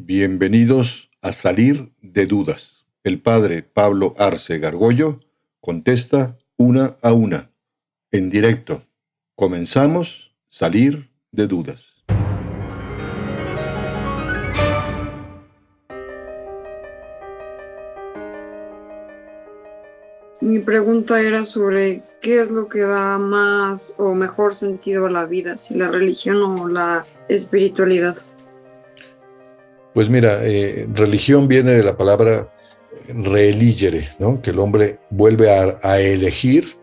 Bienvenidos a Salir de Dudas. El padre Pablo Arce Gargollo contesta una a una, en directo. Comenzamos Salir de Dudas. Mi pregunta era sobre qué es lo que da más o mejor sentido a la vida, si la religión o la espiritualidad. Pues mira, eh, religión viene de la palabra religere, ¿no? que el hombre vuelve a, elegir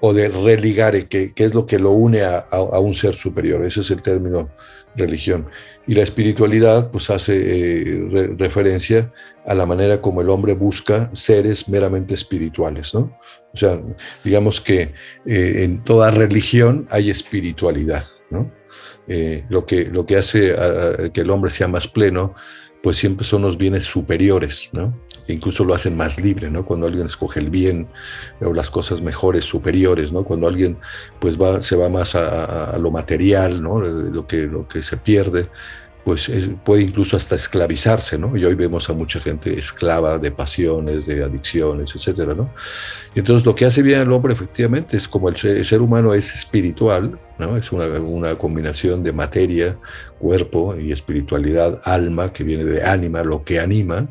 o de religare, que, que, es lo que lo une a, un ser superior. Ese es el término religión. Y la espiritualidad pues hace eh, referencia a la manera como el hombre busca seres meramente espirituales, ¿no? O sea, digamos que eh, en toda religión hay espiritualidad, ¿no? Lo, que, lo que hace que el hombre sea más pleno pues siempre son los bienes superiores, ¿no? E incluso lo hacen más libre, ¿no? Cuando alguien escoge el bien o las cosas mejores, superiores, ¿no? Cuando alguien pues va, se va más a, a lo material, ¿no? Lo que, lo que se pierde, pues puede incluso hasta esclavizarse, ¿no? Y hoy vemos a mucha gente esclava de pasiones, de adicciones, etcétera, ¿no? Y entonces lo que hace bien el hombre efectivamente es como el ser, humano es espiritual, ¿no? Es una, combinación de materia, cuerpo y espiritualidad, alma, que viene de ánima, lo que anima,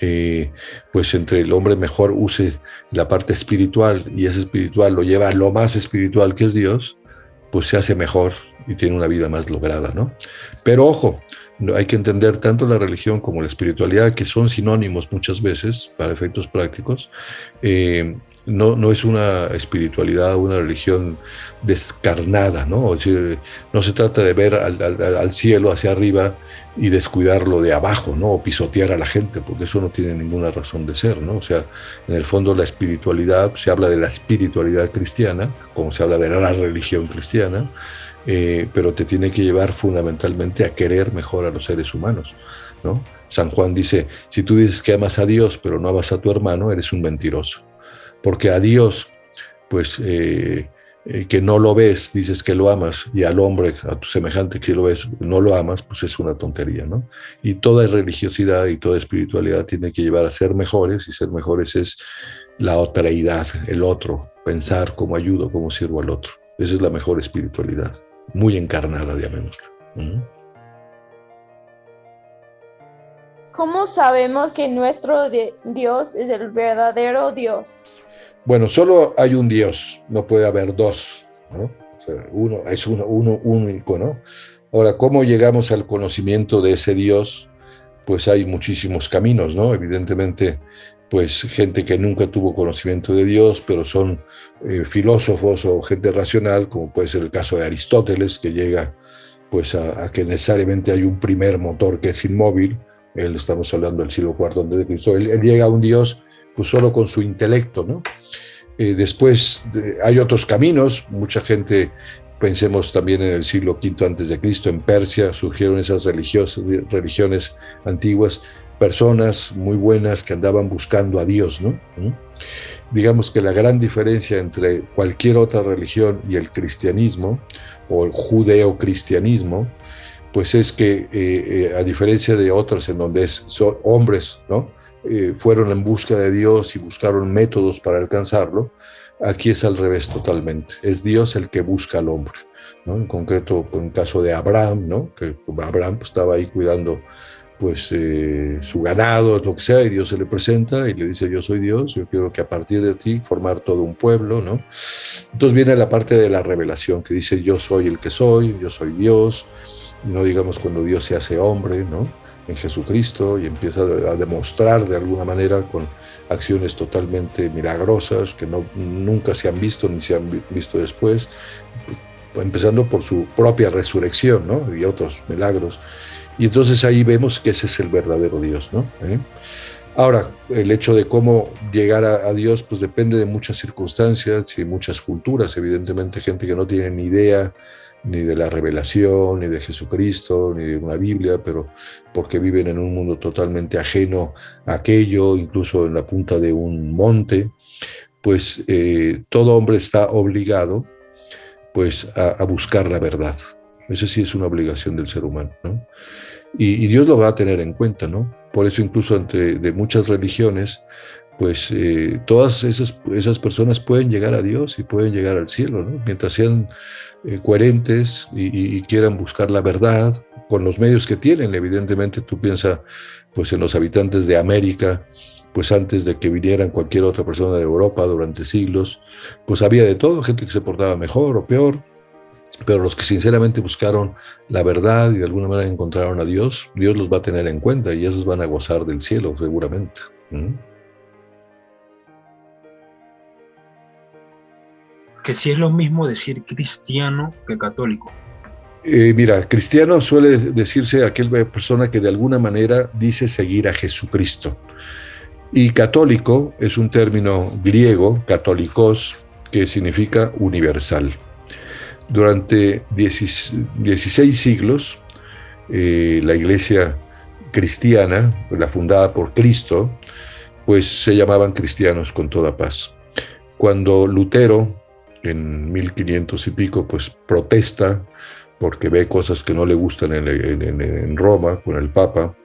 eh, pues entre el hombre mejor use la parte espiritual y ese espiritual lo lleva a lo más espiritual que es Dios, pues se hace mejor y tiene una vida más lograda, ¿no? Pero ojo, hay que entender tanto la religión como la espiritualidad, que son sinónimos muchas veces para efectos prácticos. Eh, no, no es una espiritualidad, una religión descarnada, ¿no? Es decir, no se trata de ver al, al, cielo hacia arriba y descuidarlo de abajo, ¿no? O pisotear a la gente, porque eso no tiene ninguna razón de ser, ¿no? O sea, en el fondo la espiritualidad, se habla de la espiritualidad cristiana, como se habla de la religión cristiana, eh, pero te tiene que llevar fundamentalmente a querer mejor a los seres humanos, ¿no? San Juan dice, si tú dices que amas a Dios, pero no amas a tu hermano, eres un mentiroso. Porque a Dios, pues, eh, eh, que no lo ves, dices que lo amas, y al hombre, a tu semejante que lo ves, no lo amas, pues es una tontería, ¿no? Y toda religiosidad y toda espiritualidad tiene que llevar a ser mejores, y ser mejores es la otreidad, el otro, pensar cómo ayudo, cómo sirvo al otro. Esa es la mejor espiritualidad, muy encarnada, llamémosla. ¿Cómo sabemos que nuestro Dios es el verdadero Dios? Bueno, solo hay un Dios, no puede haber dos, ¿no? uno es uno, uno único, ¿no? Ahora, ¿cómo llegamos al conocimiento de ese Dios? Pues hay muchísimos caminos, ¿no? Evidentemente, pues gente que nunca tuvo conocimiento de Dios, pero son eh, filósofos o gente racional, como puede ser el caso de Aristóteles, que llega pues a, que necesariamente hay un primer motor que es inmóvil, él estamos hablando del siglo IV de Cristo, él, él llega a un Dios pues solo con su intelecto, ¿no? Eh, después hay otros caminos, mucha gente, pensemos también en el siglo V antes de Cristo, en Persia surgieron esas religiones antiguas, personas muy buenas que andaban buscando a Dios, ¿no? ¿Mm? Digamos que la gran diferencia entre cualquier otra religión y el cristianismo, o el judeo-cristianismo, pues es que eh, eh, a diferencia de otras en donde son hombres, ¿no? Eh, fueron en busca de Dios y buscaron métodos para alcanzarlo, aquí es al revés totalmente. Es Dios el que busca al hombre. ¿no? En concreto, en el caso de Abraham, ¿no? que Abraham pues, estaba ahí cuidando pues eh, su ganado, lo que sea, y Dios se le presenta y le dice, yo soy Dios, yo quiero que a partir de ti formar todo un pueblo, ¿no? Entonces viene la parte de la revelación que dice, yo soy el que soy, yo soy Dios, no digamos cuando Dios se hace hombre, ¿no? en Jesucristo y empieza a demostrar de alguna manera con acciones totalmente milagrosas que no, nunca se han visto ni se han visto después, empezando por su propia resurrección ¿no? y otros milagros. Y entonces ahí vemos que ese es el verdadero Dios. ¿no? ¿Eh? Ahora, el hecho de cómo llegar a, a, Dios, pues depende de muchas circunstancias y muchas culturas, evidentemente gente que no tiene ni idea ni de la revelación, ni de Jesucristo, ni de una Biblia, pero porque viven en un mundo totalmente ajeno a aquello, incluso en la punta de un monte, pues eh, todo hombre está obligado pues a, buscar la verdad. Esa sí es una obligación del ser humano. Y, Dios lo va a tener en cuenta, ¿no? Por eso incluso ante de muchas religiones, pues eh, todas esas, esas personas pueden llegar a Dios y pueden llegar al cielo, ¿no? Mientras sean eh, coherentes y, quieran buscar la verdad con los medios que tienen. Evidentemente tú piensas pues en los habitantes de América, pues antes de que vinieran cualquier otra persona de Europa durante siglos, pues había de todo, gente que se portaba mejor o peor, pero los que sinceramente buscaron la verdad y de alguna manera encontraron a Dios, Dios los va a tener en cuenta y esos van a gozar del cielo seguramente. Que si es lo mismo decir cristiano que católico. Eh, mira, cristiano suele decirse aquella persona que de alguna manera dice seguir a Jesucristo. Y católico es un término griego, católicos, que significa universal. Durante 16 siglos, eh, la iglesia cristiana, la fundada por Cristo, pues se llamaban cristianos con toda paz. Cuando Lutero, en 1500 y pico, pues protesta porque ve cosas que no le gustan en, Roma con el Papa,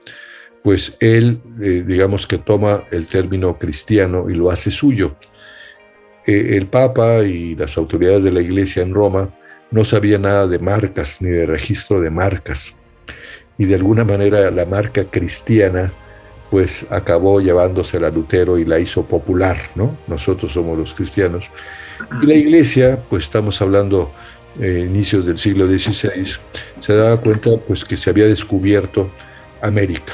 pues él, eh, digamos que toma el término cristiano y lo hace suyo. Eh, el Papa y las autoridades de la Iglesia en Roma no sabían nada de marcas ni de registro de marcas. Y de alguna manera la marca cristiana pues acabó llevándose a Lutero y la hizo popular, ¿no? Nosotros somos los cristianos. Y la iglesia, pues estamos hablando eh, inicios del siglo XVI, se daba cuenta pues que se había descubierto América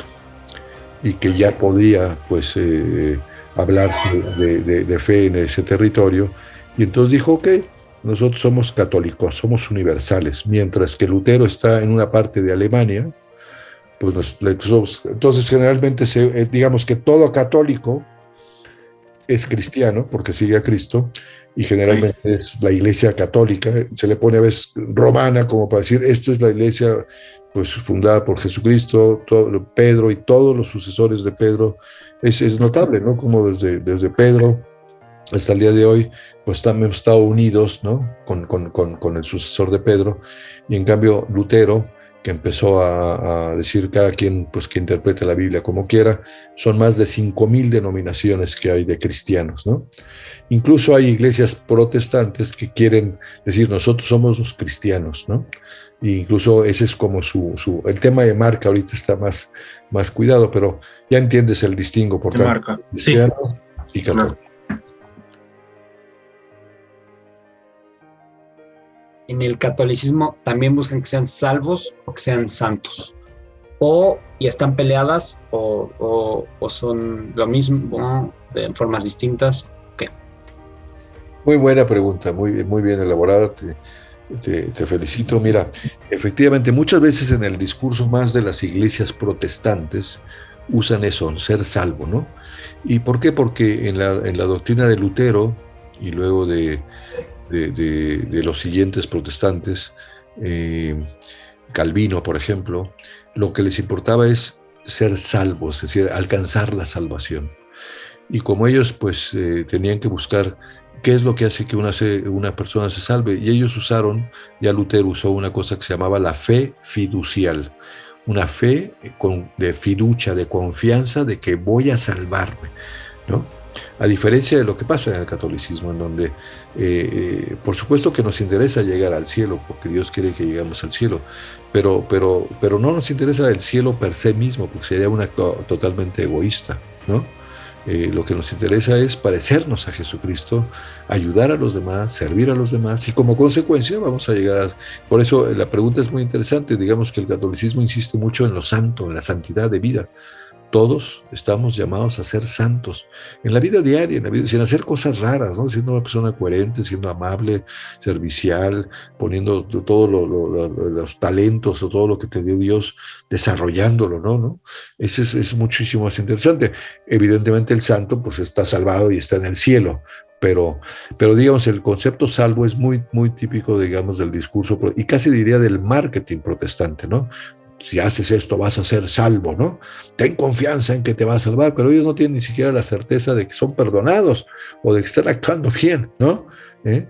y que ya podía pues eh, hablar de, fe en ese territorio. Y entonces dijo, ok, nosotros somos católicos, somos universales, mientras que Lutero está en una parte de Alemania, pues entonces generalmente se, eh, digamos que todo católico es cristiano porque sigue a Cristo y generalmente es la iglesia católica, se le pone a veces romana como para decir, esta es la iglesia pues fundada por Jesucristo, todo, Pedro y todos los sucesores de Pedro, es, es notable, ¿no? Como desde, desde Pedro hasta el día de hoy, pues hemos estado unidos, ¿no? Con, con, con, con el sucesor de Pedro, y en cambio Lutero, que empezó a, decir cada quien pues que interprete la Biblia como quiera, son más de 5.000 denominaciones que hay de cristianos, ¿no? Incluso hay iglesias protestantes que quieren decir nosotros somos los cristianos, ¿no? E incluso ese es como su, su, el tema de marca ahorita está más, más cuidado, pero ya entiendes el distingo por tanto, cristiano y católico. En el catolicismo también buscan que sean salvos o que sean santos. O y están peleadas o, son lo mismo de formas distintas. ¿Qué? Muy buena pregunta, muy, muy bien elaborada. Te, te, felicito. Mira, efectivamente, muchas veces en el discurso más de las iglesias protestantes usan eso, ser salvo, ¿no? ¿Y por qué? Porque en la, en la doctrina de Lutero y luego de, de, los siguientes protestantes, eh, Calvino, por ejemplo, lo que les importaba es ser salvos, es decir, alcanzar la salvación. Y como ellos pues eh, tenían que buscar qué es lo que hace que una, una persona se salve, y ellos usaron, ya Lutero usó una cosa que se llamaba la fe fiducial, una fe con, de fiducia, de confianza de que voy a salvarme, ¿no? A diferencia de lo que pasa en el catolicismo, en donde eh, eh, por supuesto que nos interesa llegar al cielo, porque Dios quiere que lleguemos al cielo, pero, pero, pero no nos interesa el cielo per se mismo, porque sería un acto totalmente egoísta, ¿no? Eh, lo que nos interesa es parecernos a Jesucristo, ayudar a los demás, servir a los demás y como consecuencia vamos a llegar a... Por eso la pregunta es muy interesante, digamos que el catolicismo insiste mucho en lo santo, en la santidad de vida. Todos estamos llamados a ser santos en la vida diaria, en la vida, sin hacer cosas raras, ¿no? siendo una persona coherente, siendo amable, servicial, poniendo todos los talentos o todo lo que te dio Dios, desarrollándolo, ¿no? Eso es, muchísimo más interesante. Evidentemente el santo pues está salvado y está en el cielo, pero, pero digamos, el concepto salvo es muy, muy típico, digamos, del discurso y casi diría del marketing protestante, ¿no? Si haces esto vas a ser salvo, ¿no? Ten confianza en que te va a salvar, pero ellos no tienen ni siquiera la certeza de que son perdonados o de que están actuando bien, ¿no? ¿Eh?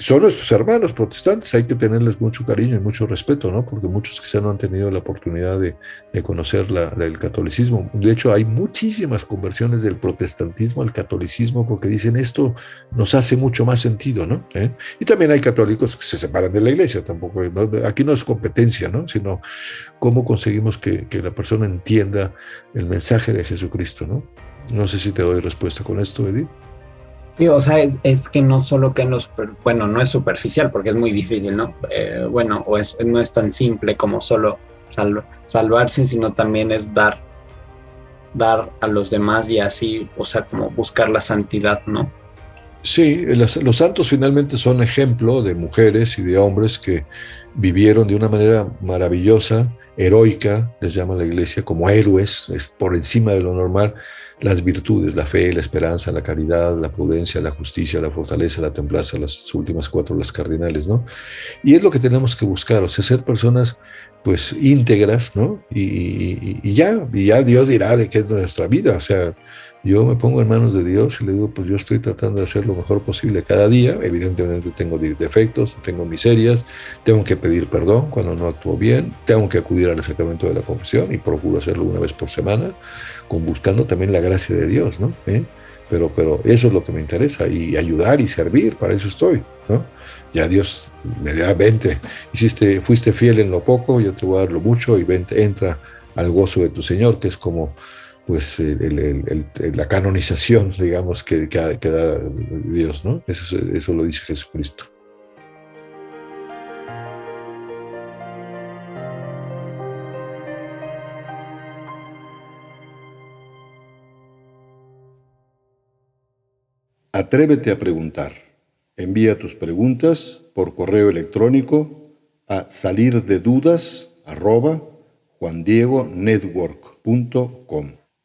Son nuestros hermanos protestantes, hay que tenerles mucho cariño y mucho respeto, ¿no? Porque muchos quizá no han tenido la oportunidad de, conocer el catolicismo. De hecho, hay muchísimas conversiones del protestantismo al catolicismo porque dicen esto nos hace mucho más sentido, ¿no? ¿Eh? Y también hay católicos que se separan de la iglesia, tampoco, aquí no es competencia, ¿no? Sino cómo conseguimos que, que la persona entienda el mensaje de Jesucristo, ¿no? No sé si te doy respuesta con esto, Edith. Sí, o sea, es, que no solo que no, bueno, no es superficial porque es muy difícil, ¿no? Eh, bueno, o es, no es tan simple como solo salvarse, sino también es dar, dar a los demás y así, o sea, como buscar la santidad, ¿no? Sí, los santos finalmente son ejemplo de mujeres y de hombres que vivieron de una manera maravillosa, heroica, les llama la iglesia, como héroes, es por encima de lo normal, las virtudes, la fe, la esperanza, la caridad, la prudencia, la justicia, la fortaleza, la templanza, las últimas cuatro, las cardinales, ¿no? Y es lo que tenemos que buscar, o sea, ser personas pues íntegras, ¿no? Y, y ya, y ya Dios dirá de qué es nuestra vida, o sea, yo me pongo en manos de Dios y le digo, pues yo estoy tratando de hacer lo mejor posible cada día. Evidentemente tengo defectos, tengo miserias, tengo que pedir perdón cuando no actúo bien, tengo que acudir al sacramento de la confesión y procuro hacerlo una vez por semana, buscando también la gracia de Dios, ¿no? ¿Eh? Pero, pero eso es lo que me interesa y ayudar y servir, para eso estoy, ¿no? Ya Dios me da 20, hiciste, fuiste fiel en lo poco, yo te voy a dar lo mucho y vente, entra al gozo de tu Señor, que es como pues la canonización, digamos, que, da Dios, ¿no? Eso, lo dice Jesucristo. Atrévete a preguntar. Envía tus preguntas por correo electrónico a salir de